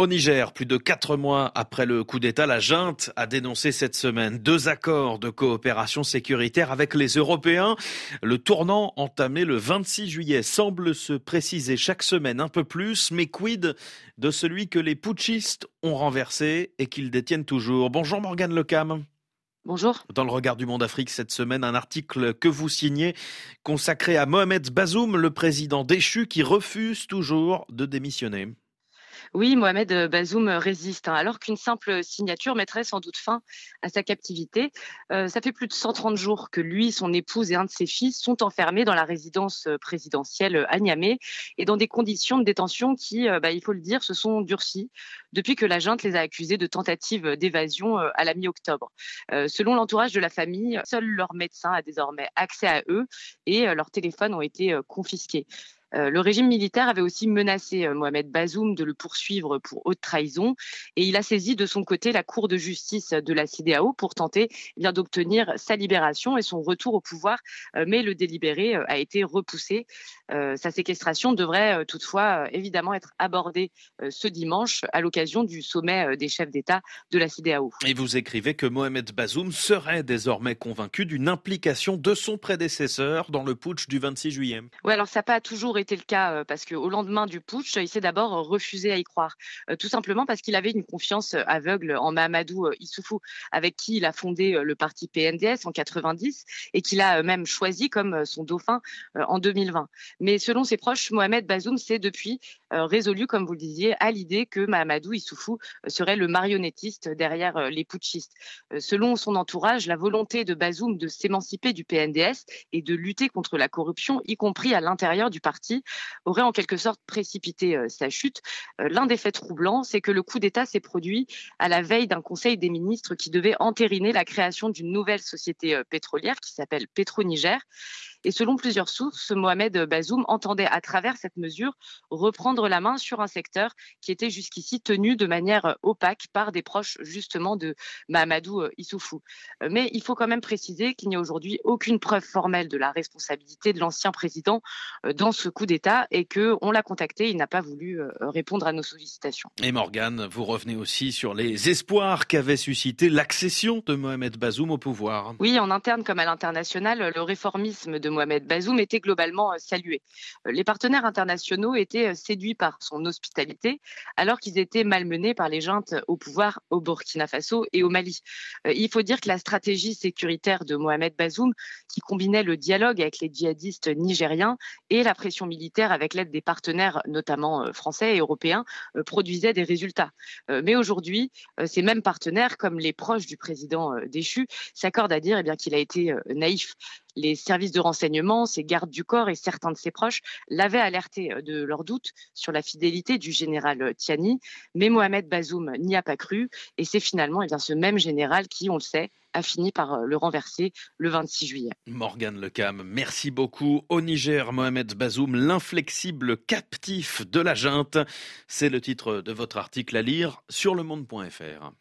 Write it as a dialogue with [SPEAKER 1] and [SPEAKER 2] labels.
[SPEAKER 1] Au Niger, plus de quatre mois après le coup d'État, la junte a dénoncé cette semaine deux accords de coopération sécuritaire avec les Européens. Le tournant entamé le 26 juillet semble se préciser chaque semaine un peu plus, mais quid de celui que les putschistes ont renversé et qu'ils détiennent toujours? Bonjour Morgane Lecam.
[SPEAKER 2] Bonjour.
[SPEAKER 1] Dans le regard du monde Afrique cette semaine, un article que vous signez consacré à Mohamed Bazoum, le président déchu qui refuse toujours de démissionner.
[SPEAKER 2] Oui, Mohamed euh, Bazoum résiste, hein, alors qu'une simple signature mettrait sans doute fin à sa captivité. Euh, ça fait plus de 130 jours que lui, son épouse et un de ses fils sont enfermés dans la résidence euh, présidentielle à Niamey et dans des conditions de détention qui, bah, il faut le dire, se sont durcies depuis que la junte les a accusés de tentative d'évasion à la mi-octobre. selon l'entourage de la famille, seul leur médecin a désormais accès à eux et leurs téléphones ont été confisqués. Euh, le régime militaire avait aussi menacé euh, Mohamed Bazoum de le poursuivre pour haute trahison et il a saisi de son côté la Cour de justice de la CDAO pour tenter eh bien d'obtenir sa libération et son retour au pouvoir, euh, mais le délibéré a été repoussé. Sa séquestration devrait toutefois évidemment être abordée ce dimanche à l'occasion du sommet des chefs d'État de la CDAO.
[SPEAKER 1] Et vous écrivez que Mohamed Bazoum serait désormais convaincu d'une implication de son prédécesseur dans le putsch du 26 juillet.
[SPEAKER 2] Oui, alors ça n'a pas toujours été le cas parce qu'au lendemain du putsch, il s'est d'abord refusé à y croire, tout simplement parce qu'il avait une confiance aveugle en Mahamadou Issoufou, avec qui il a fondé le parti PNDS en 90 et qu'il a même choisi comme son dauphin en 2020. Mais selon ses proches, Mohamed Bazoum s'est depuis résolu, comme vous le disiez, à l'idée que Mahamadou Issoufou serait le marionnettiste derrière les putschistes. Selon son entourage, la volonté de Bazoum de s'émanciper du PNDS et de lutter contre la corruption, y compris à l'intérieur du parti, aurait en quelque sorte précipité euh, sa chute. Euh, l'un des faits troublants, c'est que le coup d'État s'est produit à la veille d'un conseil des ministres qui devait entériner la création d'une nouvelle société euh, pétrolière qui s'appelle Pétro-Niger. Et selon plusieurs sources, Mohamed Bazoum entendait à travers cette mesure reprendre la main sur un secteur qui était jusqu'ici tenu de manière opaque par des proches justement de Mahamadou Issoufou. Mais il faut quand même préciser qu'il n'y a aujourd'hui aucune preuve formelle de la responsabilité de l'ancien président dans ce coup d'État et qu'on l'a contacté, il n'a pas voulu euh, répondre à nos sollicitations.
[SPEAKER 1] Et Morgane, vous revenez aussi sur les espoirs qu'avait suscité l'accession de Mohamed Bazoum au pouvoir.
[SPEAKER 2] Oui, en interne comme à l'international, le réformisme de Mohamed Bazoum était globalement euh, salué. Euh, les partenaires internationaux étaient euh, séduits par son hospitalité, alors qu'ils étaient malmenés par les juntes au pouvoir au Burkina Faso et au Mali. Il faut dire que la stratégie sécuritaire de Mohamed Bazoum, qui combinait le dialogue avec les djihadistes nigériens et la pression militaire avec l'aide des partenaires, notamment français et européens, produisait des résultats. Mais aujourd'hui, ces mêmes partenaires, comme les proches du président déchu, s'accordent à dire eh qu'il a été naïf les services de renseignement, ses gardes du corps et certains de ses proches l'avaient alerté euh, de leurs doutes sur la fidélité du général euh, Tiani, mais Mohamed Bazoum n'y a pas cru et c'est finalement eh ce même général qui, on le sait, a fini par euh, le renverser le 26 juillet.
[SPEAKER 1] Morgane Lecam, merci beaucoup. Au Niger, Mohamed Bazoum, l'inflexible captif de la junte. C'est le titre de votre article à lire sur le monde.fr.